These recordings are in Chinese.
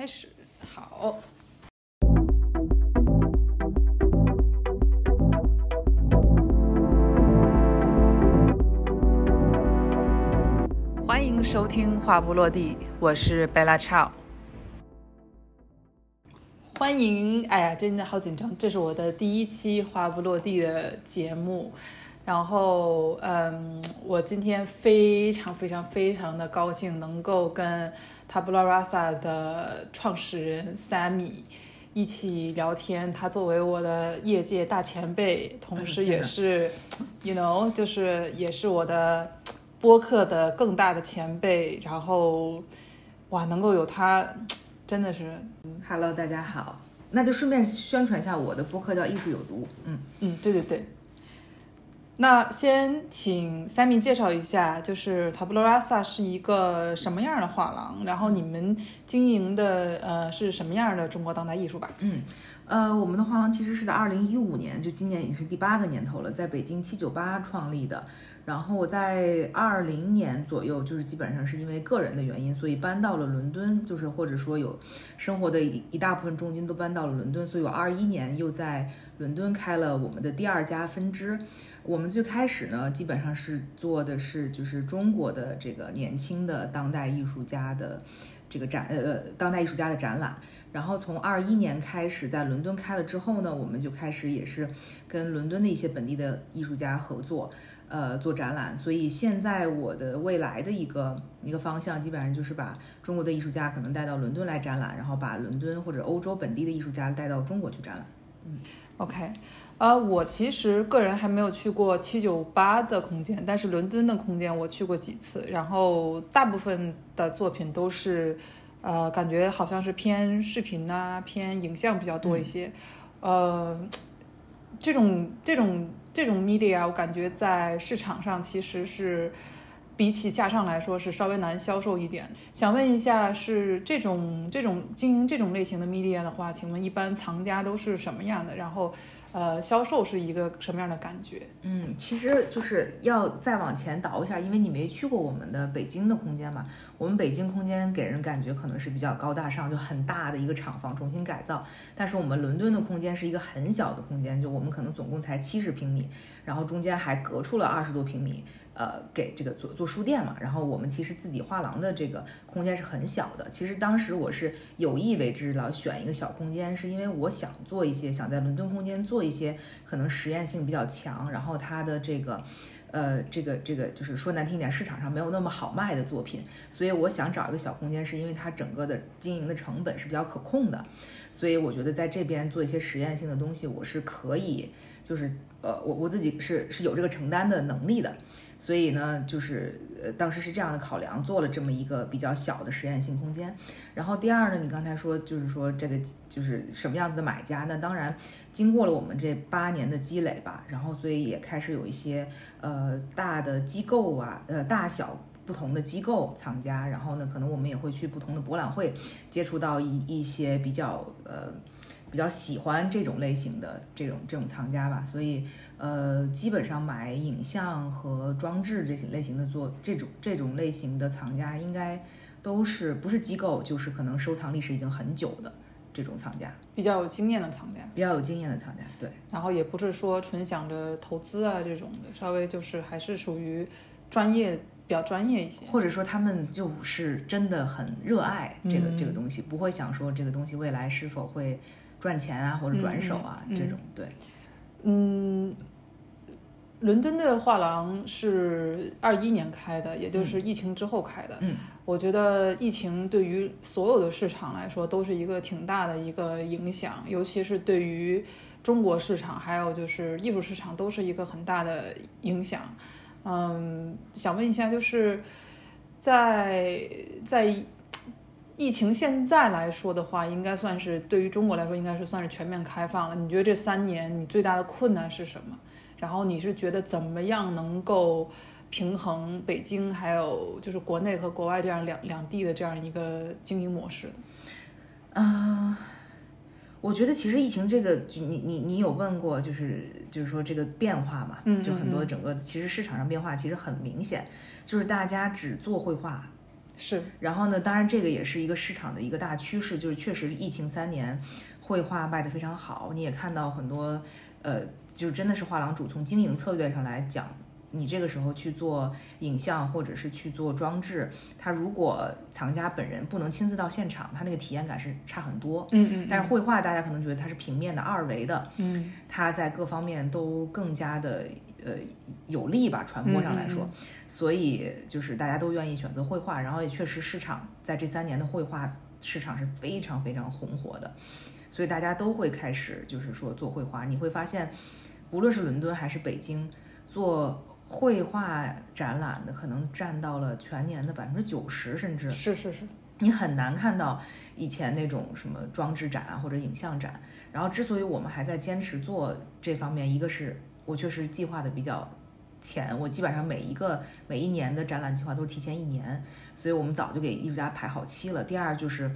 开始。好，欢迎收听《话不落地》，我是贝拉超。欢迎，哎呀，真的好紧张，这是我的第一期《话不落地》的节目。然后，嗯，我今天非常非常非常的高兴，能够跟 Tabula Rasa 的创始人 Sammy 一起聊天。他作为我的业界大前辈，同时也是，you know，就是也是我的播客的更大的前辈。然后，哇，能够有他，真的是，Hello，大家好。那就顺便宣传一下我的播客叫艺术有毒。嗯嗯，对对对。那先请 Sammy 介绍一下，就是 Tabula Rasa 是一个什么样的画廊，然后你们经营的呃是什么样的中国当代艺术吧？嗯，呃，我们的画廊其实是在二零一五年，就今年已经是第八个年头了，在北京七九八创立的。然后我在二零年左右，就是基本上是因为个人的原因，所以搬到了伦敦，就是或者说有生活的一一大部分重金都搬到了伦敦，所以我二一年又在伦敦开了我们的第二家分支。我们最开始呢，基本上是做的是就是中国的这个年轻的当代艺术家的这个展，呃，当代艺术家的展览。然后从二一年开始在伦敦开了之后呢，我们就开始也是跟伦敦的一些本地的艺术家合作，呃，做展览。所以现在我的未来的一个一个方向，基本上就是把中国的艺术家可能带到伦敦来展览，然后把伦敦或者欧洲本地的艺术家带到中国去展览。嗯，OK。呃，我其实个人还没有去过七九八的空间，但是伦敦的空间我去过几次，然后大部分的作品都是，呃，感觉好像是偏视频呐、偏影像比较多一些，呃，这种这种这种 media 我感觉在市场上其实是比起架上来说是稍微难销售一点。想问一下，是这种这种经营这种类型的 media 的话，请问一般藏家都是什么样的？然后。呃，销售是一个什么样的感觉？嗯，其实就是要再往前倒一下，因为你没去过我们的北京的空间嘛。我们北京空间给人感觉可能是比较高大上，就很大的一个厂房重新改造。但是我们伦敦的空间是一个很小的空间，就我们可能总共才七十平米，然后中间还隔出了二十多平米。呃，给这个做做书店嘛，然后我们其实自己画廊的这个空间是很小的。其实当时我是有意为之了，选一个小空间，是因为我想做一些，想在伦敦空间做一些可能实验性比较强，然后它的这个，呃，这个这个就是说难听点，市场上没有那么好卖的作品。所以我想找一个小空间，是因为它整个的经营的成本是比较可控的。所以我觉得在这边做一些实验性的东西，我是可以，就是呃，我我自己是是有这个承担的能力的。所以呢，就是呃，当时是这样的考量，做了这么一个比较小的实验性空间。然后第二呢，你刚才说就是说这个就是什么样子的买家？那当然，经过了我们这八年的积累吧，然后所以也开始有一些呃大的机构啊，呃大小不同的机构藏家。然后呢，可能我们也会去不同的博览会，接触到一一些比较呃比较喜欢这种类型的这种这种藏家吧。所以。呃，基本上买影像和装置这些类型的做这种这种类型的藏家，应该都是不是机构，就是可能收藏历史已经很久的这种藏家，比较有经验的藏家，比较有经验的藏家，对。然后也不是说纯想着投资啊这种的，稍微就是还是属于专业比较专业一些，或者说他们就是真的很热爱这个这个东西，不会想说这个东西未来是否会赚钱啊或者转手啊这种，对，嗯。伦敦的画廊是二一年开的，也就是疫情之后开的。嗯，我觉得疫情对于所有的市场来说都是一个挺大的一个影响，尤其是对于中国市场，还有就是艺术市场都是一个很大的影响。嗯，想问一下，就是在在疫情现在来说的话，应该算是对于中国来说，应该是算是全面开放了。你觉得这三年你最大的困难是什么？然后你是觉得怎么样能够平衡北京还有就是国内和国外这样两两地的这样一个经营模式的？啊，我觉得其实疫情这个，就你你你有问过，就是就是说这个变化嘛，就很多整个其实市场上变化其实很明显，就是大家只做绘画，是，然后呢，当然这个也是一个市场的一个大趋势，就是确实疫情三年，绘画卖得非常好，你也看到很多，呃，就真的是画廊主从经营策略上来讲。你这个时候去做影像或者是去做装置，他如果藏家本人不能亲自到现场，他那个体验感是差很多。嗯嗯。但是绘画大家可能觉得它是平面的、二维的，嗯，它在各方面都更加的呃有利吧，传播上来说，所以就是大家都愿意选择绘画，然后也确实市场在这三年的绘画市场是非常非常红火的，所以大家都会开始就是说做绘画。你会发现，无论是伦敦还是北京做。绘画展览的可能占到了全年的百分之九十，甚至是是是，你很难看到以前那种什么装置展啊或者影像展。然后，之所以我们还在坚持做这方面，一个是我确实计划的比较前，我基本上每一个每一年的展览计划都是提前一年，所以我们早就给艺术家排好期了。第二就是。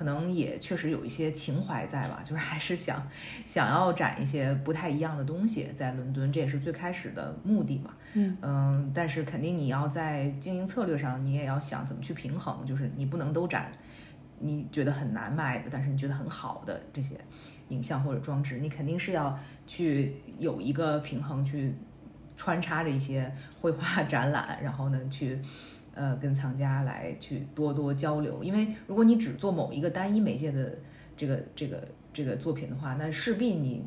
可能也确实有一些情怀在吧，就是还是想想要展一些不太一样的东西在伦敦，这也是最开始的目的嘛。嗯嗯，但是肯定你要在经营策略上，你也要想怎么去平衡，就是你不能都展你觉得很难卖的，但是你觉得很好的这些影像或者装置，你肯定是要去有一个平衡，去穿插着一些绘画 展览，然后呢去。呃，跟藏家来去多多交流，因为如果你只做某一个单一媒介的这个这个这个作品的话，那势必你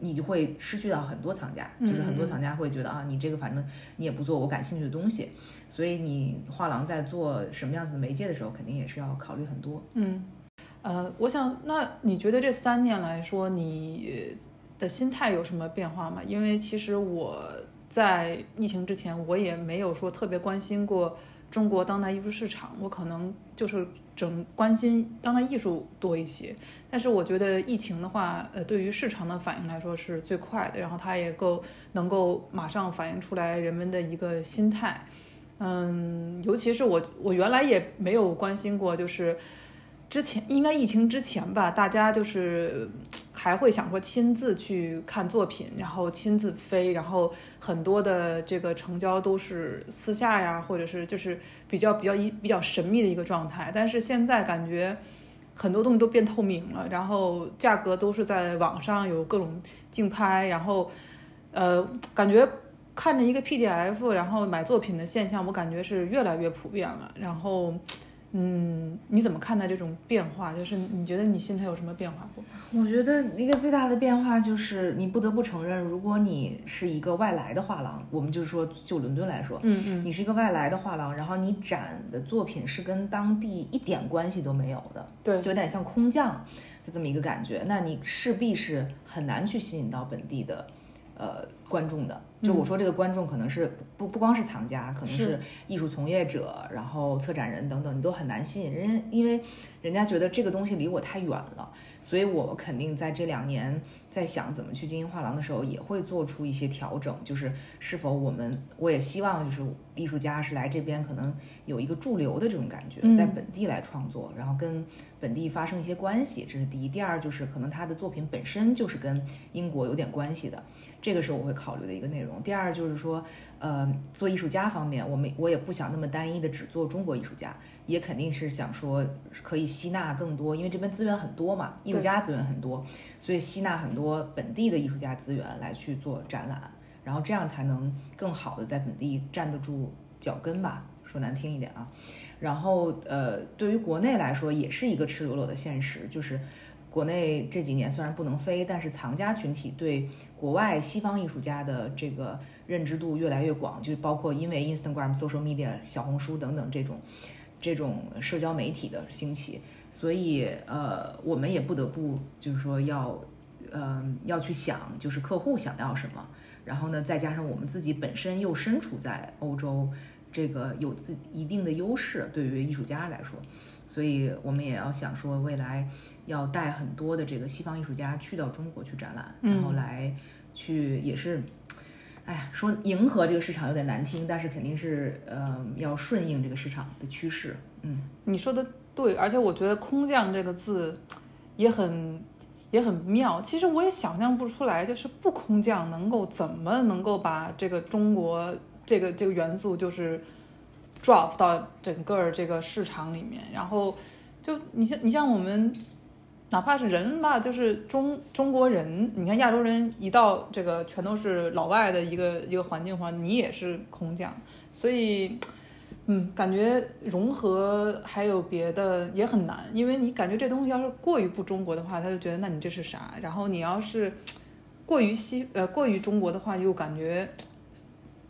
你就会失去到很多藏家，就是很多藏家会觉得啊，你这个反正你也不做我感兴趣的东西，所以你画廊在做什么样子的媒介的时候，肯定也是要考虑很多。嗯，呃，我想，那你觉得这三年来说，你的心态有什么变化吗？因为其实我在疫情之前，我也没有说特别关心过。中国当代艺术市场，我可能就是整关心当代艺术多一些。但是我觉得疫情的话，呃，对于市场的反应来说是最快的，然后它也够能够马上反映出来人们的一个心态。嗯，尤其是我，我原来也没有关心过，就是之前应该疫情之前吧，大家就是。还会想说亲自去看作品，然后亲自飞，然后很多的这个成交都是私下呀，或者是就是比较比较一比较神秘的一个状态。但是现在感觉很多东西都变透明了，然后价格都是在网上有各种竞拍，然后呃，感觉看着一个 PDF，然后买作品的现象，我感觉是越来越普遍了。然后。嗯，你怎么看待这种变化？就是你觉得你心态有什么变化不？我觉得一个最大的变化就是，你不得不承认，如果你是一个外来的画廊，我们就是说就伦敦来说，嗯嗯，你是一个外来的画廊，然后你展的作品是跟当地一点关系都没有的，对，就有点像空降的这么一个感觉，那你势必是很难去吸引到本地的。呃，观众的，就我说这个观众可能是不不光是藏家，可能是。艺术从业者，然后策展人等等，你都很难吸引。人，因为人家觉得这个东西离我太远了，所以我肯定在这两年在想怎么去经营画廊的时候，也会做出一些调整，就是是否我们我也希望就是艺术家是来这边可能有一个驻留的这种感觉，在本地来创作，然后跟本地发生一些关系，这是第一。第二就是可能他的作品本身就是跟英国有点关系的。这个是我会考虑的一个内容。第二就是说，呃，做艺术家方面，我们我也不想那么单一的只做中国艺术家，也肯定是想说可以吸纳更多，因为这边资源很多嘛，艺术家资源很多，所以吸纳很多本地的艺术家资源来去做展览，然后这样才能更好的在本地站得住脚跟吧，说难听一点啊。然后呃，对于国内来说，也是一个赤裸裸的现实，就是。国内这几年虽然不能飞，但是藏家群体对国外西方艺术家的这个认知度越来越广，就包括因为 Instagram、social media、小红书等等这种这种社交媒体的兴起，所以呃，我们也不得不就是说要嗯要去想，就是客户想要什么，然后呢，再加上我们自己本身又身处在欧洲，这个有自一定的优势，对于艺术家来说，所以我们也要想说未来。要带很多的这个西方艺术家去到中国去展览，然后来去也是，哎呀，说迎合这个市场有点难听，但是肯定是呃要顺应这个市场的趋势。嗯，你说的对，而且我觉得“空降”这个字也很也很妙。其实我也想象不出来，就是不空降能够怎么能够把这个中国这个这个元素就是 drop 到整个这个市场里面，然后就你像你像我们。哪怕是人吧，就是中中国人，你看亚洲人一到这个全都是老外的一个一个环境的话，你也是空降，所以，嗯，感觉融合还有别的也很难，因为你感觉这东西要是过于不中国的话，他就觉得那你这是啥？然后你要是 过于西呃过于中国的话，又感觉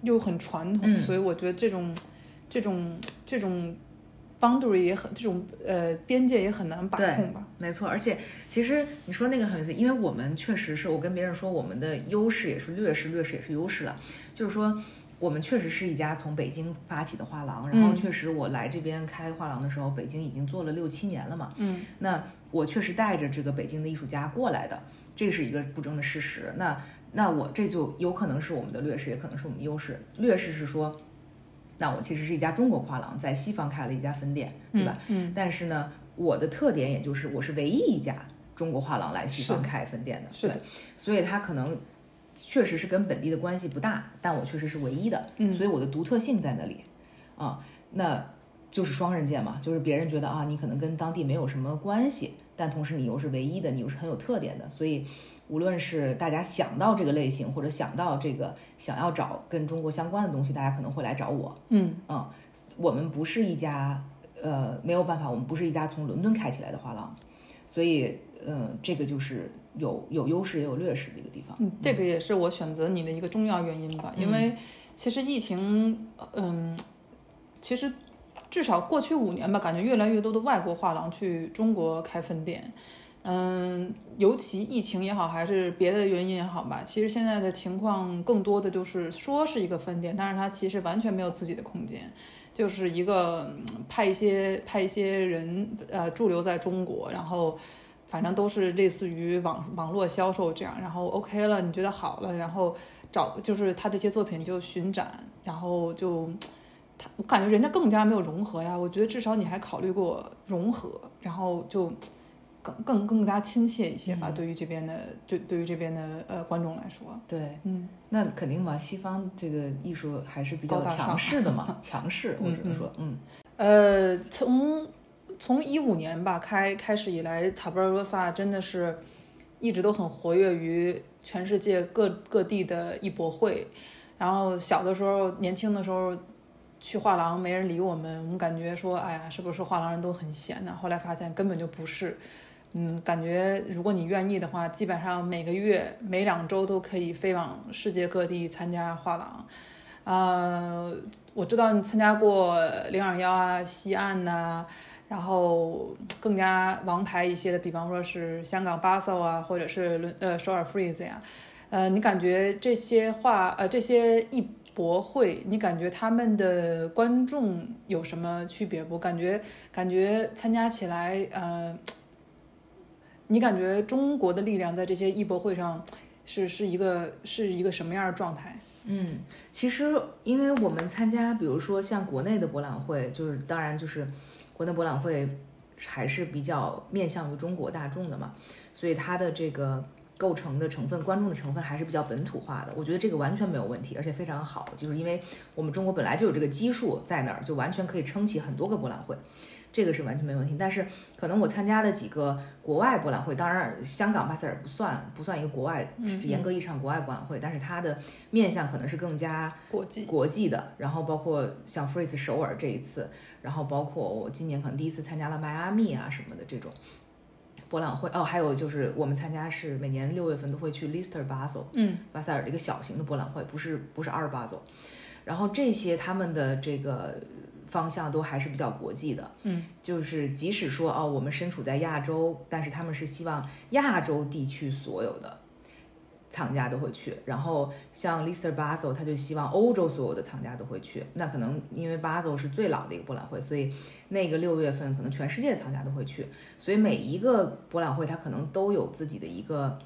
又很传统，所以我觉得这种这种这种。boundary 也很这种呃边界也很难把控吧？没错，而且其实你说那个很有意思，因为我们确实是我跟别人说我们的优势也是劣势，劣势也是优势了。就是说我们确实是一家从北京发起的画廊，然后确实我来这边开画廊的时候，北京已经做了六七年了嘛。嗯，那我确实带着这个北京的艺术家过来的，这是一个不争的事实。那那我这就有可能是我们的劣势，也可能是我们优势。劣势是说。那我其实是一家中国画廊，在西方开了一家分店，对吧？嗯。但是呢，我的特点也就是我是唯一一家中国画廊来西方开分店的，是的。所以它可能确实是跟本地的关系不大，但我确实是唯一的，嗯。所以我的独特性在那里，啊，那就是双刃剑嘛，就是别人觉得啊，你可能跟当地没有什么关系，但同时你又是唯一的，你又是很有特点的，所以。无论是大家想到这个类型，或者想到这个想要找跟中国相关的东西，大家可能会来找我。嗯嗯，我们不是一家，呃，没有办法，我们不是一家从伦敦开起来的画廊，所以，嗯，这个就是有有优势也有劣势的一个地方。嗯，这个也是我选择你的一个重要原因吧，因为其实疫情，嗯，其实至少过去五年吧，感觉越来越多的外国画廊去中国开分店。嗯，尤其疫情也好，还是别的原因也好吧，其实现在的情况更多的就是说是一个分店，但是它其实完全没有自己的空间，就是一个派一些派一些人呃驻留在中国，然后反正都是类似于网网络销售这样，然后 OK 了，你觉得好了，然后找就是他的一些作品就巡展，然后就他我感觉人家更加没有融合呀，我觉得至少你还考虑过融合，然后就。更更更加亲切一些吧，对于这边的，对对于这边的呃观众来说，对，嗯，那肯定嘛，西方这个艺术还是比较强势的嘛，强势，我只能说，嗯，呃，从从一五年吧开开始以来，塔布尔罗萨真的是一直都很活跃于全世界各各地的艺博会，然后小的时候，年轻的时候。去画廊没人理我们，我们感觉说，哎呀，是不是画廊人都很闲呢？后来发现根本就不是。嗯，感觉如果你愿意的话，基本上每个月、每两周都可以飞往世界各地参加画廊。呃，我知道你参加过零二幺啊、西岸呐，然后更加王牌一些的，比方说是香港巴塞啊，或者是伦呃首尔 Freeze 呀。呃，你感觉这些画呃这些艺博会，你感觉他们的观众有什么区别不？感觉感觉参加起来呃。你感觉中国的力量在这些艺博会上是是一个是一个什么样的状态？嗯，其实因为我们参加，比如说像国内的博览会，就是当然就是国内博览会还是比较面向于中国大众的嘛，所以它的这个构成的成分、观众的成分还是比较本土化的。我觉得这个完全没有问题，而且非常好，就是因为我们中国本来就有这个基数在那儿，就完全可以撑起很多个博览会。这个是完全没问题，但是可能我参加的几个国外博览会，当然香港巴塞尔不算不算一个国外，严格意义上国外博览会，但是它的面向可能是更加国际国际的。然后包括像 Freeze 首尔这一次，然后包括我今年可能第一次参加了迈阿密啊什么的这种博览会。哦，还有就是我们参加是每年六月份都会去 Lister Basel，嗯，巴塞尔的一个小型的博览会，不是不是阿尔巴走。然后这些他们的这个。方向都还是比较国际的，嗯，就是即使说哦，我们身处在亚洲，但是他们是希望亚洲地区所有的藏家都会去。然后像 Lister Basel，他就希望欧洲所有的藏家都会去。那可能因为 Basel 是最老的一个博览会，所以那个六月份可能全世界的藏家都会去。所以每一个博览会它可能都有自己的一个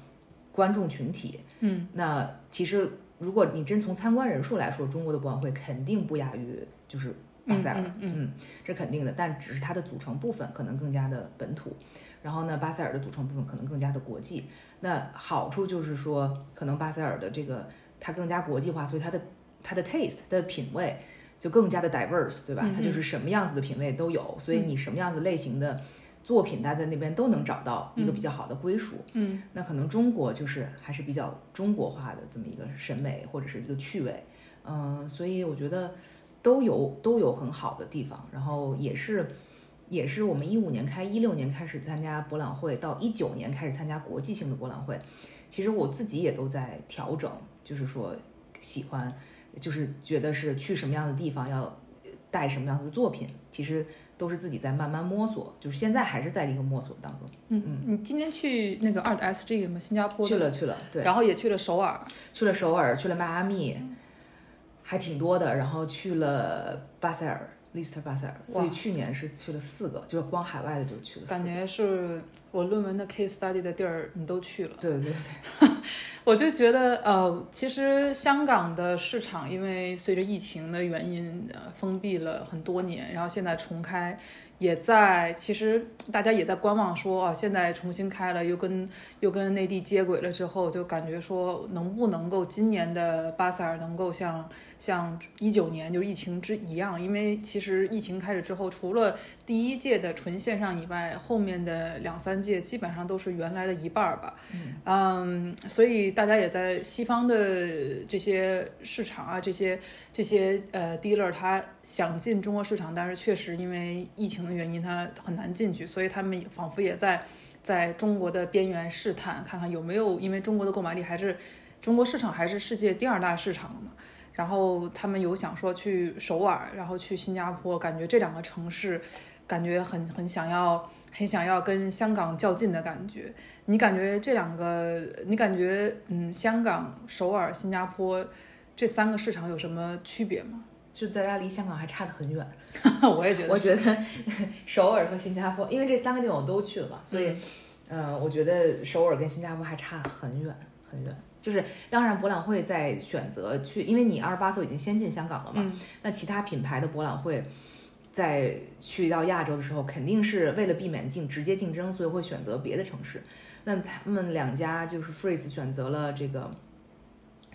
观众群体，嗯，那其实如果你真从参观人数来说，中国的博览会肯定不亚于就是。巴塞尔，嗯，这肯定的，但只是它的组成部分可能更加的本土，然后呢，巴塞尔的组成部分可能更加的国际。那好处就是说，可能巴塞尔的这个它更加国际化，所以它的它的 taste 的品味，就更加的 diverse，对吧？嗯它就是什么样子的品味都有，所以你什么样子类型的作品，大家在那边都能找到一个比较好的归属。嗯那可能中国就是还是比较中国化的这么一个审美或者是一个趣味，嗯、所以我觉得都有都有很好的地方，然后也是也是我们一五年开一六年开始参加博览会，到一九年开始参加国际性的博览会，其实我自己也都在调整，就是说喜欢，就是觉得是去什么样的地方要带什么样子的作品，其实都是自己在慢慢摸索，就是现在还是在一个摸索当中。嗯嗯，你今天去那个 Art SG 吗？新加坡去了去了，对，然后也去了首尔。去了首尔，去了迈阿密，还挺多的。然后去了巴塞尔，利斯特巴塞尔，所以去年是去了四个，就是光海外的就去了四个。感觉是我论文的 case study 的地儿，你都去了。对对对，我就觉得，呃，其实香港的市场因为随着疫情的原因，呃，封闭了很多年，然后现在重开，也在其实大家也在观望说，啊，现在重新开了，又跟又跟内地接轨了之后，就感觉说能不能够今年的巴塞尔能够像像一九年就是疫情之一样，因为其实疫情开始之后，除了第一届的纯线上以外，后面的两三届基本上都是原来的一半儿吧。嗯，所以大家也在西方的这些市场啊，这些这些呃 dealer 他想进中国市场，但是确实因为疫情原因，他很难进去，所以他们仿佛也在在中国的边缘试探，看看有没有，因为中国的购买力还是中国市场还是世界第二大市场嘛。然后他们有想说去首尔，然后去新加坡，感觉这两个城市，感觉很很想要，很想要跟香港较劲的感觉。你感觉这两个，你感觉嗯，香港、首尔、新加坡这三个市场有什么区别吗？就大家离香港还差得很远。我也觉得，我觉得 首尔和新加坡，因为这三个地方我都去了嘛，所以，呃，我觉得首尔跟新加坡还差很远很远。就是当然，博览会在选择去，因为你二十八岁已经先进香港了嘛，嗯那其他品牌的博览会，在去到亚洲的时候，肯定是为了避免竞直接竞争，所以会选择别的城市。那他们两家就是 Freeze 选择了这个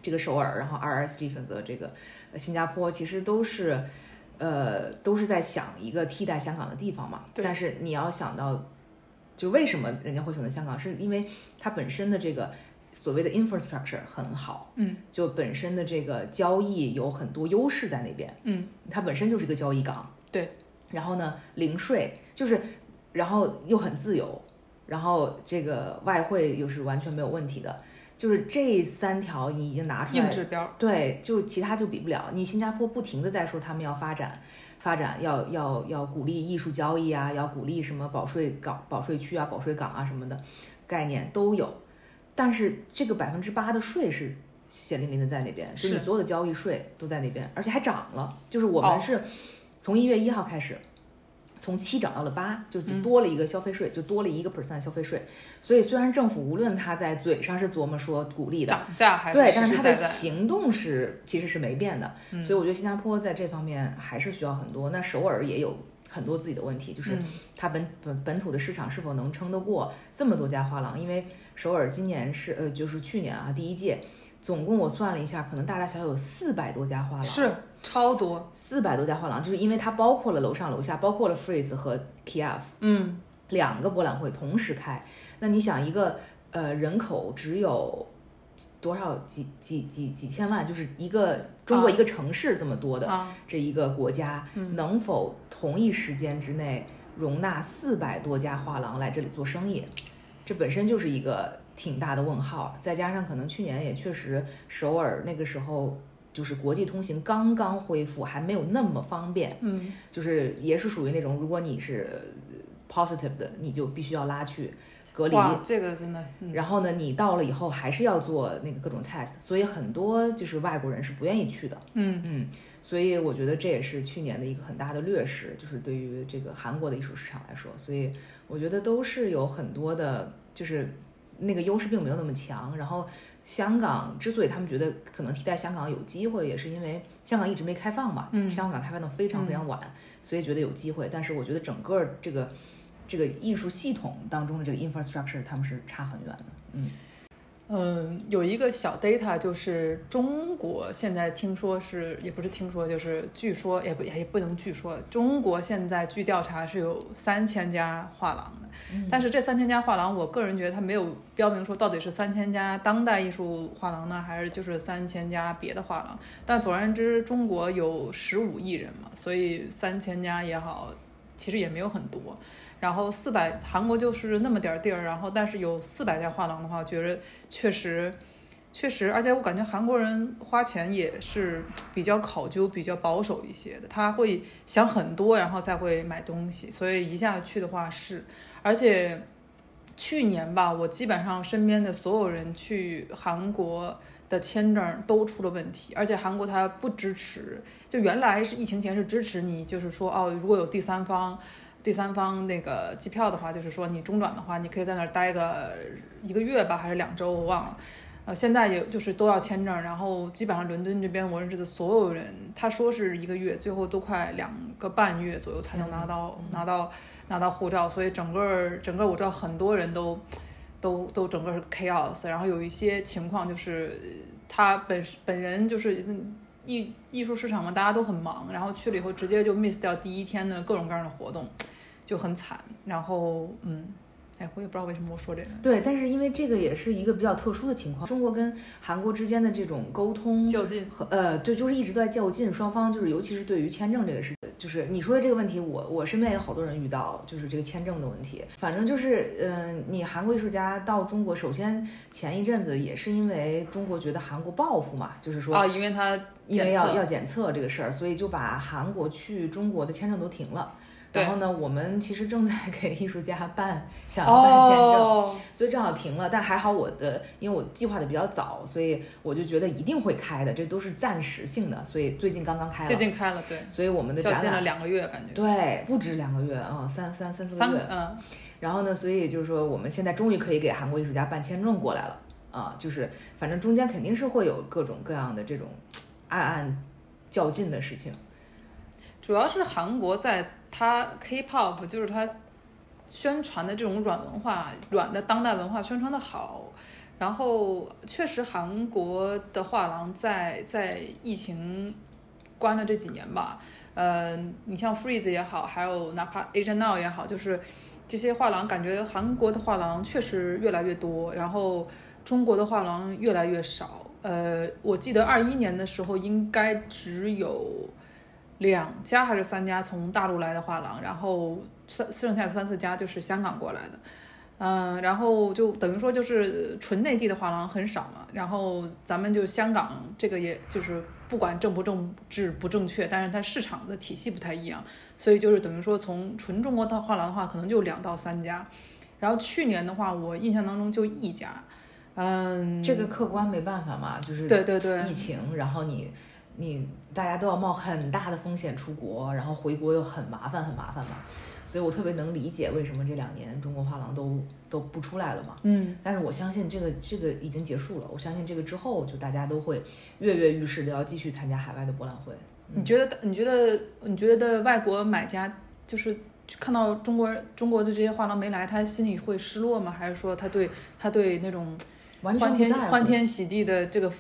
这个首尔，然后 RSG 选择这个呃新加坡，其实都是呃都是在想一个替代香港的地方嘛。对但是你要想到，就为什么人家会选择香港，是因为它本身的这个所谓的 infrastructure 很好，嗯就本身的这个交易有很多优势在那边。嗯，它本身就是一个交易港，对。然后呢，零税就是，然后又很自由，然后这个外汇又是完全没有问题的，就是这三条你已经拿出来硬指标，对，就其他就比不了。你新加坡不停的在说他们要发展，发展要要要鼓励艺术交易啊，要鼓励什么保税港、保税区啊、保税港啊什么的概念都有，但是这个百分之八的税是血淋淋的在那边，就你是所有的交易税都在那边，而且还涨了。就是我哦们是从一月一号开始。从七涨到了八，就是嗯多了一个消费税，就多了一个 percent 消费税。所以虽然政府无论他在嘴上是琢磨说鼓励的，涨价还对，但是他的。行动是其实是没变的，嗯所以我觉得新加坡在这方面还是需要很多。那首尔也有很多自己的问题，就是嗯它本本本土的市场是否能撑得过这么多家画廊？因为首尔今年是呃就是去年啊第一届，总共我算了一下，可能大大小小有四百多家画廊，是超多，四百多家画廊，就是因为它包括了楼上楼下，包括了 Freeze 和 Kiev 嗯。两个博览会同时开，那你想一个呃人口只有多少几几几几千万，就是一个中国啊。一个城市这么多的、啊，这一个国家，嗯。能否同一时间之内容纳四百多家画廊来这里做生意？这本身就是一个挺大的问号。再加上可能去年也确实首尔那个时候就是国际通行刚刚恢复，还没有那么方便。嗯就是也是属于那种，如果你是呃 positive 的，你就必须要拉去隔离。哇，这个真的，嗯然后呢，你到了以后还是要做那个各种 test，所以很多就是外国人是不愿意去的。嗯嗯，所以我觉得这也是去年的一个很大的劣势，就是对于这个韩国的艺术市场来说，所以我觉得都是有很多的，就是那个优势并没有那么强。然后香港之所以他们觉得可能替代香港有机会，也是因为香港一直没开放嘛，嗯香港开放的非常非常晚，所以觉得有机会。但是我觉得整个这个这个艺术系统当中的这个 infrastructure，他们是差很远的。嗯嗯，有一个小 data，就是中国现在听说是，也不是听说，就是据说，也不也不能据说，中国现在据调查是有三千家画廊的，但是这三千家画廊，我个人觉得它没有标明说到底是三千家当代艺术画廊呢，还是就是三千家别的画廊。但总而言之，中国有十五亿人嘛，所以三千家也好，其实也没有很多。然后四百，韩国就是那么点儿地儿，然后但是有四百家画廊的话，觉得确实，确实，而且我感觉韩国人花钱也是比较考究、比较保守一些的，他会想很多，然后再会买东西，所以一下去的话是，而且去年吧，我基本上身边的所有人去韩国的签证都出了问题，而且韩国它不支持，就原来是疫情前是支持你，就是说哦，如果有第三方。第三方那个机票的话，就是说你中转的话，你可以在那儿待个一个月吧，还是两周，我忘了。呃，现在也就是都要签证，然后基本上伦敦这边我认识的所有人，他说是一个月，最后都快两个半月左右才能拿到拿到拿到护照，所以整个整个我知道很多人都都都整个是 chaos，然后有一些情况就是他本本人就是艺艺术市场嘛，大家都很忙，然后去了以后直接就 miss 掉第一天的各种各样的活动。就很惨，然后嗯，哎，我也不知道为什么我说这个。对，但是因为这个也是一个比较特殊的情况，中国跟韩国之间的这种沟通较劲和呃，对，就是一直在较劲，双方就是尤其是对于签证这个事情，就是你说的这个问题，我我身边有好多人遇到，就是这个签证的问题。反正就是嗯，你韩国艺术家到中国，首先前一阵子也是因为中国觉得韩国报复嘛，就是说啊，因为他因为要要检测这个事儿，所以就把韩国去中国的签证都停了。然后呢，我们其实正在 给艺术家办，想要办签证，所以正好停了。但还好我的，因为我计划的比较早，所以我就觉得一定会开的，这都是暂时性的。所以最近刚刚开了，最近开了，对。所以我们的展览了两个月，感觉对，不止两个月啊，三三三四个月。嗯。然后呢，所以就是说，我们现在终于可以给韩国艺术家办签证过来了啊！就是反正中间肯定是会有各种各样的这种暗暗较劲的事情。主要是韩国在。他 K-pop 就是他宣传的这种软文化、软的当代文化宣传的好，然后确实韩国的画廊在在疫情关了这几年吧，呃，你像 Freeze 也好，还有哪怕 Asian Now 也好，就是这些画廊，感觉韩国的画廊确实越来越多，然后中国的画廊越来越少。呃，我记得二一年的时候应该只有。两家还是三家从大陆来的画廊，然后剩剩下的三四家就是香港过来的，嗯，然后就等于说就是纯内地的画廊很少嘛，然后咱们就香港这个也就是不管正不正治不正确，但是它市场的体系不太一样，所以就是等于说从纯中国的画廊的话，可能就两到三家，然后去年的话，我印象当中就一家，嗯，这个客观没办法嘛，就是对对对，疫情，然后你。你大家都要冒很大的风险出国，然后回国又很麻烦，很麻烦嘛，所以我特别能理解为什么这两年中国画廊都都不出来了嘛。嗯，但是我相信这个这个已经结束了，我相信这个之后就大家都会跃跃欲试的要继续参加海外的博览会。你觉得你觉得你觉得外国买家就是看到中国中国的这些画廊没来，他心里会失落吗？还是说他对他对那种欢天欢天喜地的这个？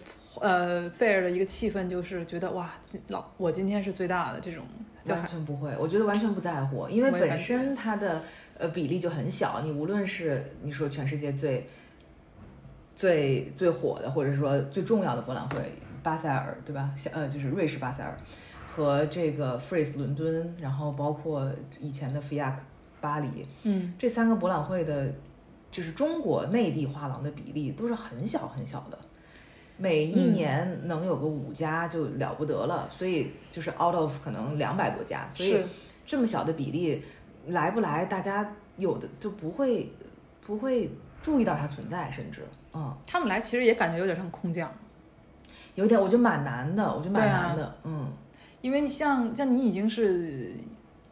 呃，fair 的一个气氛就是觉得哇，老我今天是最大的这种，完全不会，我觉得完全不在乎，因为本身它的呃比例就很小。你无论是你说全世界最最最火的，或者说最重要的博览会，巴塞尔对吧？呃，就是瑞士巴塞尔和这个 Freeze 伦敦，然后包括以前的 FIAC 巴黎，嗯，这三个博览会的，就是中国内地画廊的比例都是很小很小的。每一年能有个五家就了不得了，所以就是 out of 可能两百多家，所以这么小的比例来不来，大家有的就不会不会注意到它存在，甚至嗯，他们来其实也感觉有点像空降，有点我觉得蛮难的，我觉得蛮难的，嗯，因为像像你已经是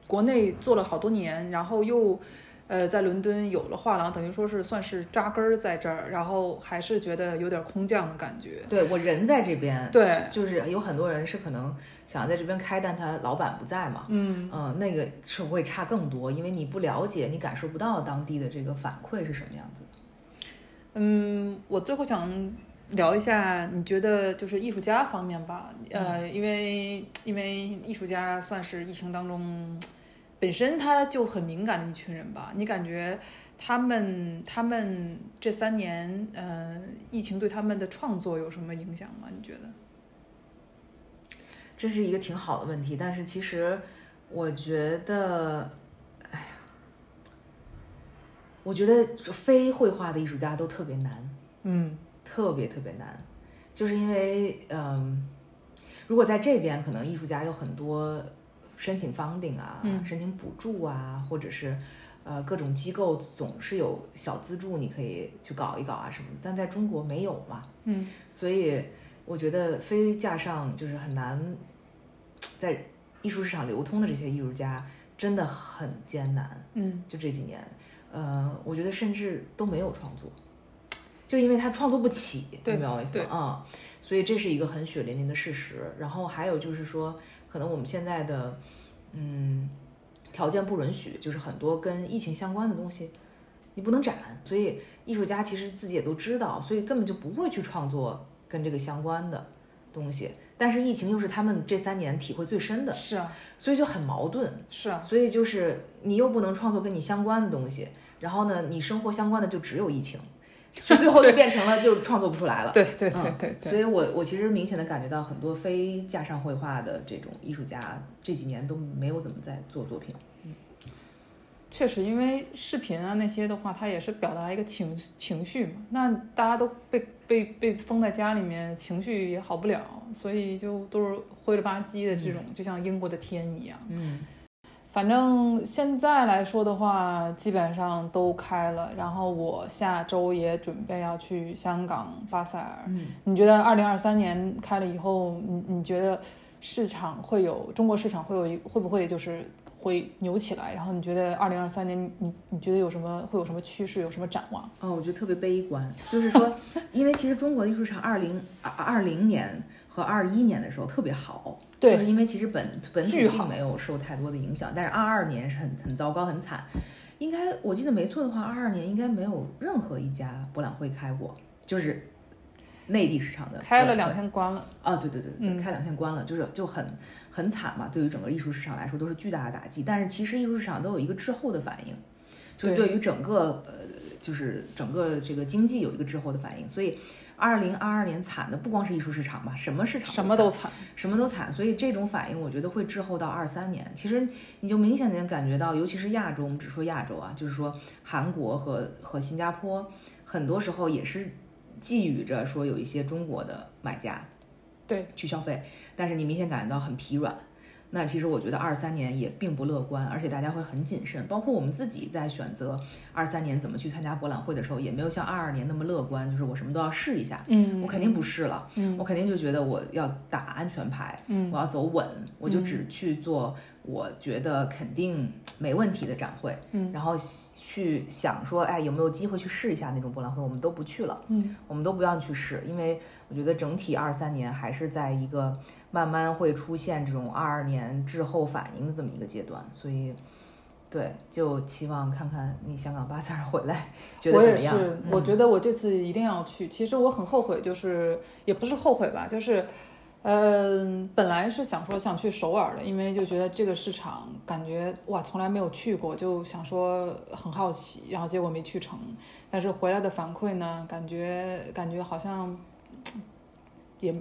国内做了好多年，然后又。呃，在伦敦有了画廊，等于说是算是扎根儿在这儿，然后还是觉得有点空降的感觉。对我人在这边，对，就是有很多人是可能想要在这边开，但他老板不在嘛。嗯嗯，那个是会差更多，因为你不了解，你感受不到当地的这个反馈是什么样子。嗯，我最后想聊一下，你觉得就是艺术家方面吧，呃，因为因为艺术家算是疫情当中本身他就很敏感的一群人吧，你感觉他们他们这三年，呃，疫情对他们的创作有什么影响吗？你觉得？这是一个挺好的问题，但是其实我觉得，哎呀，我觉得非绘画的艺术家都特别难，嗯特别特别难，就是因为，嗯，如果在这边，可能艺术家有很多申请 funding 啊，嗯申请补助啊，或者是呃各种机构总是有小资助，你可以去搞一搞啊什么的，但在中国没有嘛，嗯所以我觉得非架上就是很难在艺术市场流通的这些艺术家真的很艰难。嗯就这几年，呃，我觉得甚至都没有创作，就因为他创作不起，对你明白我意思吗？嗯，所以这是一个很血淋淋的事实。然后还有就是说，可能我们现在的嗯条件不允许，就是很多跟疫情相关的东西你不能展，所以艺术家其实自己也都知道，所以根本就不会去创作跟这个相关的东西。但是疫情又是他们这三年体会最深的，是啊所以就很矛盾。是啊，所以就是你又不能创作跟你相关的东西，然后呢，你生活相关的就只有疫情，就最后就变成了就创作不出来了。对对对对，所以我我其实明显的感觉到很多非架上绘画的这种艺术家这几年都没有怎么在做作品。嗯确实，因为视频啊那些的话，它也是表达一个情情绪嘛。那大家都被被被封在家里面，情绪也好不了，所以就都是灰了吧唧的这种，就像英国的天一样。嗯反正现在来说的话，基本上都开了。然后我下周也准备要去香港巴塞尔。嗯，你觉得二零二三年开了以后，你你觉得市场会有中国市场会有一会不会就是会扭起来？然后你觉得二零二三年你你觉得有什么会有什么趋势，有什么展望？哦，我觉得特别悲观，就是说，因为其实中国的艺术场二零二二零年和二一年的时候特别好，对就是因为其实本本土并没有受太多的影响，但是二二年是很很糟糕很惨，应该我记得没错的话，二二年应该没有任何一家博览会开过，就是内地市场的开了两天关了，啊，对对对开两天关了，就是就很很惨嘛，对于整个艺术市场来说都是巨大的打击。但是其实艺术市场都有一个滞后的反应，就是对对于整个呃，就是整个这个经济有一个滞后的反应。所以，二零二二年惨的不光是艺术市场吧，什么市场什么都惨惨。什么都惨。所以这种反应我觉得会滞后到二三年。其实你就明显能感觉到，尤其是亚洲，我们只说亚洲啊，就是说韩国和和新加坡，很多时候也是寄予着说有一些中国的买家。对，去消费，但是你明显感觉到很疲软。那其实我觉得二三年也并不乐观，而且大家会很谨慎。包括我们自己在选择二三年怎么去参加博览会的时候，也没有像二二年那么乐观，就是我什么都要试一下。嗯，我肯定不试了，嗯我肯定就觉得我要打安全牌，嗯我要走稳，我就只去做我觉得肯定没问题的展会，嗯然后去想说，哎，有没有机会去试一下那种博览会，我们都不去了。嗯我们都不要去试，因为我觉得整体二三年还是在一个慢慢会出现这种二二年滞后反应的这么一个阶段，所以对，就期望看看你香港巴塞尔回来 觉得我也怎么样？是，我觉得我这次一定要去。其实我很后悔，就是也不是后悔吧，就是，嗯、本来是想说想去首尔的，因为就觉得这个市场感觉哇，从来没有去过，就想说很好奇，然后结果没去成。但是回来的反馈呢，感觉感觉好像 也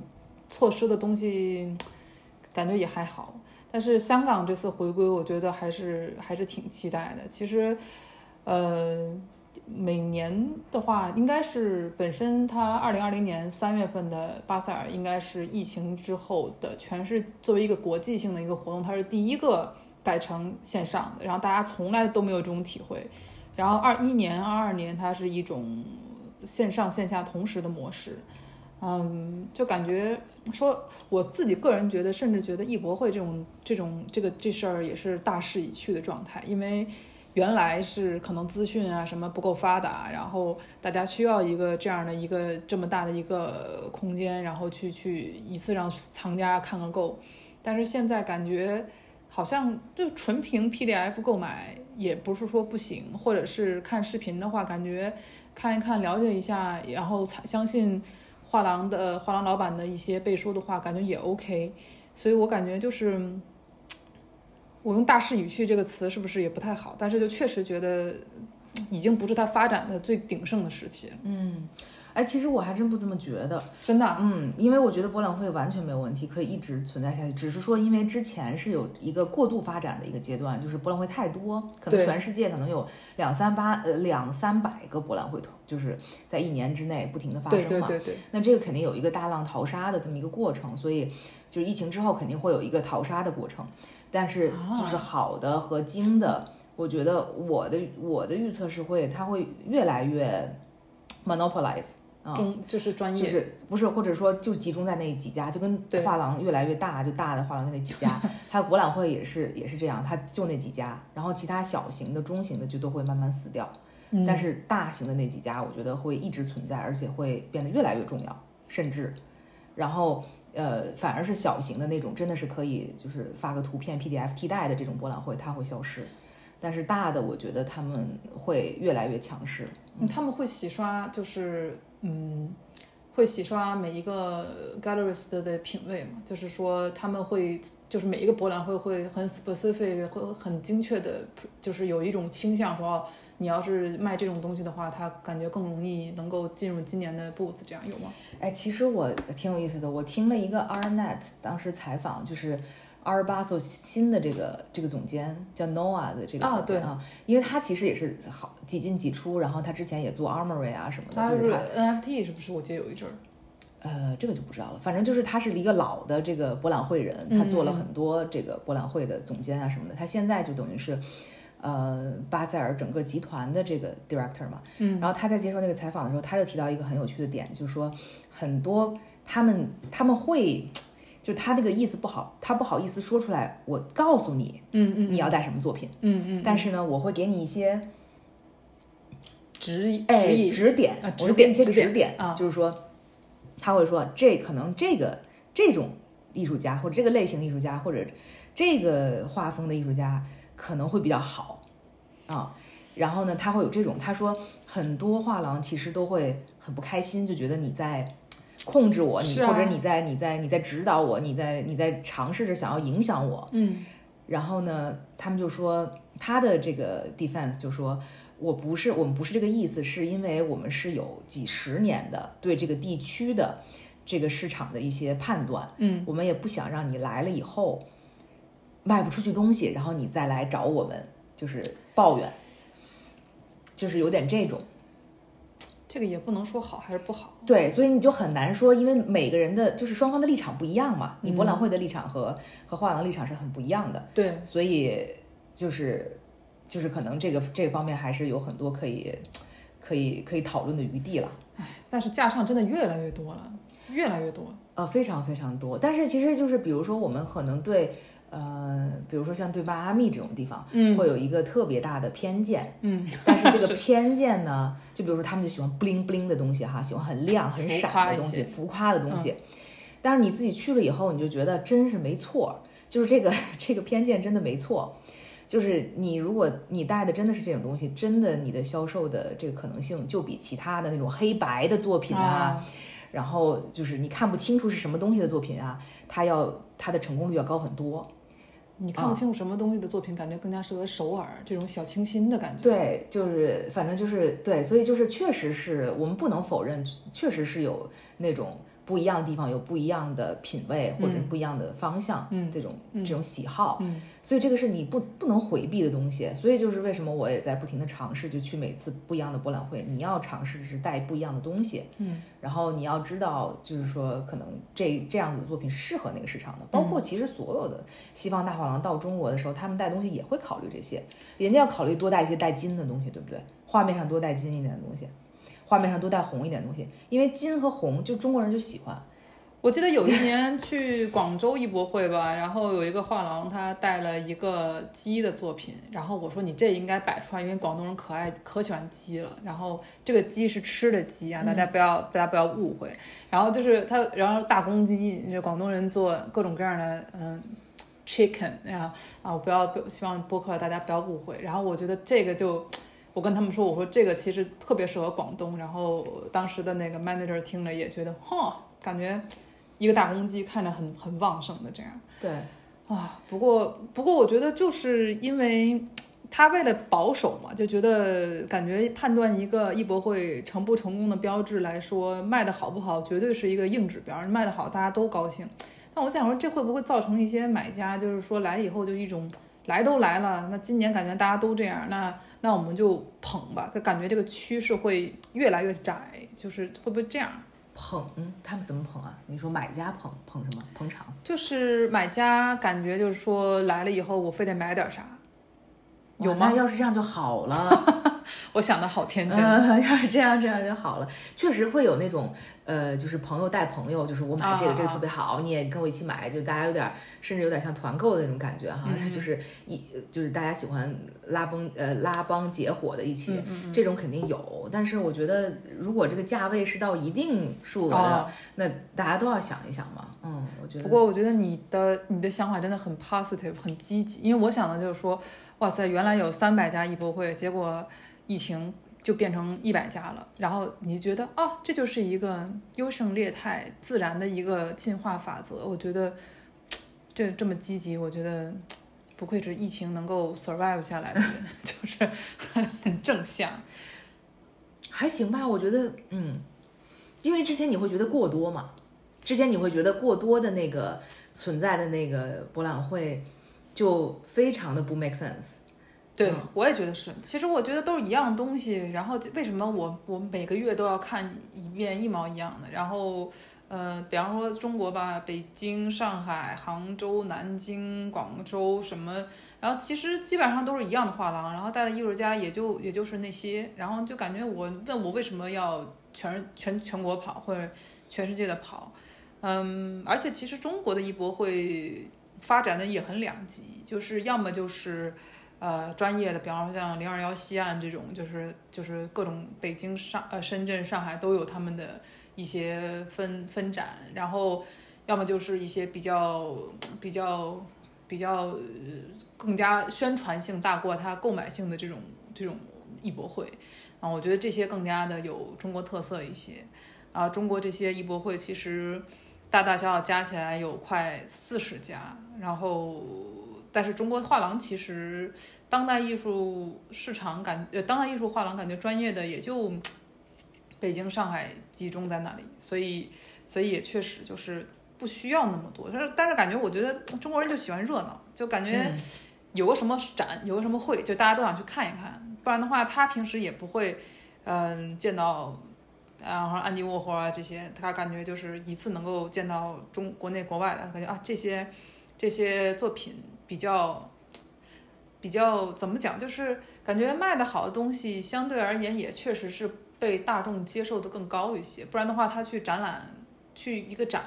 措施的东西，感觉也还好。但是香港这次回归，我觉得还是还是挺期待的。其实，呃，每年的话，应该是本身它二零二零年三月份的巴塞尔，应该是疫情之后的全是作为一个国际性的一个活动，它是第一个改成线上的，然后大家从来都没有这种体会。然后二一年、二二年，它是一种线上线下同时的模式。嗯，就感觉说，我自己个人觉得，甚至觉得艺博会这种这种这个这事儿也是大势已去的状态，因为原来是可能资讯啊什么不够发达，然后大家需要一个这样的一个这么大的一个空间，然后去去一次让藏家看个够，但是现在感觉好像就纯凭 PDF 购买也不是说不行，或者是看视频的话，感觉看一看了解一下，然后才相信画廊的画廊老板的一些背书的话，感觉也 OK。所以我感觉就是。我用大势已去这个词是不是也不太好？但是就确实觉得已经不是它发展的最鼎盛的时期，嗯，哎，其实我还真不这么觉得。真的。嗯，因为我觉得博览会完全没有问题，可以一直存在下去。只是说，因为之前是有一个过度发展的一个阶段，就是博览会太多，可能全世界可能有两三八呃两三百个博览会，就是在一年之内不停的发生嘛。对对对对，那这个肯定有一个大浪淘沙的这么一个过程，所以就疫情之后肯定会有一个淘沙的过程。但是就是好的和精的，我觉得我的我的预测是会，它会越来越 monopolize 啊、中就是专业，就是不是，或者说就集中在那几家，就跟对画廊越来越大，就大的画廊那几家，它博览会也是也是这样，它就那几家，然后其他小型的、中型的就都会慢慢死掉，嗯。但是大型的那几家，我觉得会一直存在，而且会变得越来越重要，甚至，然后呃，反而是小型的那种，真的是可以就是发个图片 PDF 替代的这种博览会，它会消失，但是大的，我觉得他们会越来越强势。嗯。他们会洗刷，就是嗯，会洗刷每一个 gallerist 的品味嘛，就是说他们会，就是每一个博览会会很 specific，会很精确的，就是有一种倾向说，哦，你要是卖这种东西的话，他感觉更容易能够进入今年的 booth，这样有吗？哎，其实我挺有意思的，我听了一个 Arnet 当时采访，就是阿尔巴索新的这个这个总监叫 Noah 的这个啊对啊，因为他其实也是好几进几出，然后他之前也做 Armory 啊什么的，他就是 NFT 是不是？我记得有一阵儿，呃，这个就不知道了。反正就是他是一个老的这个博览会人，他做了很多这个博览会的总监啊什么的。他现在就等于是，呃，巴塞尔整个集团的这个 director 嘛。嗯。然后他在接受那个采访的时候，他就提到一个很有趣的点，就是说很多他们他们会，就他那个意思不好，他不好意思说出来。我告诉你，嗯嗯你要带什么作品，嗯嗯，但是呢，我会给你一些指引哎指点，啊指我会给你一些点指点指点啊就是说，他会说这可能这个这种艺术家或者这个类型的艺术家或者这个画风的艺术家可能会比较好啊。然后呢，他会有这种，他说很多画廊其实都会很不开心，就觉得你在控制我，你、啊。或者你在你在你在指导我，你在你在尝试着想要影响我。嗯。然后呢，他们就说他的这个 defense 就说，我不是我们不是这个意思，是因为我们是有几十年的对这个地区的这个市场的一些判断，嗯。我们也不想让你来了以后卖不出去东西，然后你再来找我们就是抱怨，就是有点这种。这个也不能说好还是不好。对，所以你就很难说，因为每个人的就是双方的立场不一样嘛。你博览嗯会的立场和、和画廊立场是很不一样的。对，所以就是就是可能这个这个方面还是有很多可以可以可以讨论的余地了。唉但是架上真的越来越多了，越来越多。呃，非常非常多。但是其实就是比如说我们可能对呃，比如说像对迈阿密这种地方，嗯会有一个特别大的偏见。嗯，但是这个 偏见呢，就比如说他们就喜欢 bling bling 的东西哈，喜欢很亮很闪的东西，浮夸的东西。但是你自己去了以后，你就觉得真是没错，就是这个 这个偏见真的没错。就是你如果你带的真的是这种东西，真的你的销售的这个可能性就比其他的那种黑白的作品啊，啊然后就是你看不清楚是什么东西的作品啊，它要它的成功率要高很多。你看不清楚什么东西的作品，感觉更加适合首尔这种小清新的感觉。，对，就是反正就是对，所以就是确实是我们不能否认，确实是有那种不一样的地方，有不一样的品味或者嗯。不一样的方向，嗯。这种嗯。这种喜好，嗯。所以这个是你不不能回避的东西。所以就是为什么我也在不停的尝试，就去每次不一样的博览会，你要尝试是带不一样的东西，嗯。然后你要知道，就是说可能这这样子的作品是适合那个市场的。包嗯括其实所有的西方大画廊到中国的时候，他们带东西也会考虑这些，人家要考虑多带一些带金的东西，对不对？画面上多带金一点的东西，画面上都带红一点东西，因为金和红就中国人就喜欢。我记得有一年去广州艺博会吧，然后有一个画廊，他带了一个鸡的作品，然后我说你这应该摆出来，因为广东人可爱可喜欢鸡了。然后这个鸡是吃的鸡啊，大家不要、大家不要误会。然后就是他，然后大公鸡，就是广东人做各种各样的嗯 chicken 啊啊，我不要希望播客大家不要误会。然后我觉得这个就，我跟他们说，我说这个其实特别适合广东。然后当时的那个 manager 听了也觉得，哼，感觉一个大公鸡看着很很旺盛的这样。对啊，不过不过我觉得就是因为。他为了保守嘛，就觉得感觉判断一个艺博会成不成功的标志来说，卖的好不好，绝对是一个硬指标。卖的好，大家都高兴。但我想说，这会不会造成一些买家，就是说来以后就一种来都来了，那今年感觉大家都这样，那那我们就捧吧。就感觉这个趋势会越来越窄，就是会不会这样？捧？他们怎么捧啊？你说买家捧捧什么？捧场？就是买家感觉就是说来了以后，我非得买点啥。有吗？要是这样就好了。我想的好天真。要是这样这样就好了。确实会有那种，呃，就是朋友带朋友，就是我买这个这个特别好，你也跟我一起买，就大家有点，甚至有点像团购的那种感觉哈。就是一就是大家喜欢拉帮呃拉帮结伙的一起，这种肯定有。但是我觉得，如果这个价位是到一定数额的，那大家都要想一想嘛。嗯，我觉得。不过我觉得你的你的想法真的很 positive，很积极。因为我想的就是说。哇塞，原来有三百家艺博会，结果疫情就变成一百家了。然后你觉得，哦，这就是一个优胜劣汰、自然的一个进化法则。我觉得这这么积极，我觉得不愧是疫情能够 survive 下来的人，就是很正向。还行吧，我觉得，嗯，因为之前你会觉得过多嘛，之前你会觉得过多的那个存在的那个博览会。就非常的不 make sense，对我也觉得是。其实我觉得都是一样东西，然后为什么我我每个月都要看一遍一毛一样的？然后，呃，比方说中国吧，北京、上海、杭州、南京、广州什么，然后其实基本上都是一样的画廊，然后带的艺术家也就也就是那些，然后就感觉我问我为什么要全全全国跑或者全世界的跑？嗯，而且其实中国的艺博会。发展的也很两极，就是要么就是，呃，专业的，比方说像零二幺西岸这种，就是就是各种北京、上呃深圳、上海都有他们的一些分分展，然后要么就是一些比较比较比较更加宣传性大过它购买性的这种这种艺博会，啊，我觉得这些更加的有中国特色一些，啊，中国这些艺博会其实。大大小小加起来有快四十家，然后，但是中国画廊其实当代艺术市场感呃，当代艺术画廊感觉专业的也就北京、上海集中在那里，所以，所以也确实就是不需要那么多。但是，但是感觉我觉得中国人就喜欢热闹，就感觉有个什么展，有个什么会，就大家都想去看一看，不然的话，他平时也不会嗯见到。然后安迪沃霍啊这些，他感觉就是一次能够见到中国内国外的感觉啊，这些这些作品比较比较怎么讲，就是感觉卖的好的东西相对而言也确实是被大众接受的更高一些。不然的话，他去展览去一个展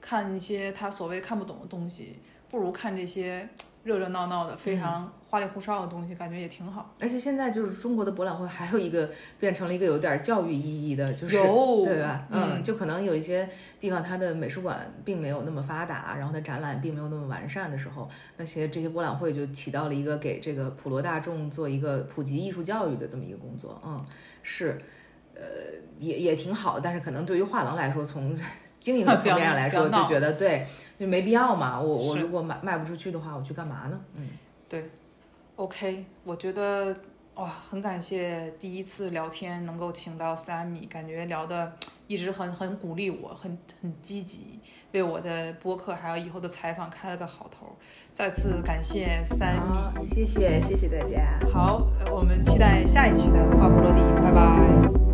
看一些他所谓看不懂的东西，不如看这些热热闹闹的非常。花里胡哨的东西感觉也挺好，而且现在就是中国的博览会还有一个变成了一个有点教育意义的，就是对吧？嗯，就可能有一些地方它的美术馆并没有那么发达，然后它展览并没有那么完善的时候，那些这些博览会就起到了一个给这个普罗大众做一个普及艺术教育的这么一个工作。嗯，是，呃，也也挺好，但是可能对于画廊来说，从 经营的层面上来说，就觉得对，就没必要嘛。我我如果卖卖不出去的话，我去干嘛呢？嗯，对。OK，我觉得哇，很感谢第一次聊天能够请到三米，感觉聊的一直很很鼓励我，很很积极，为我的播客还有以后的采访开了个好头。再次感谢三米，谢谢谢谢大家。好，我们期待下一期的话不落地，拜拜。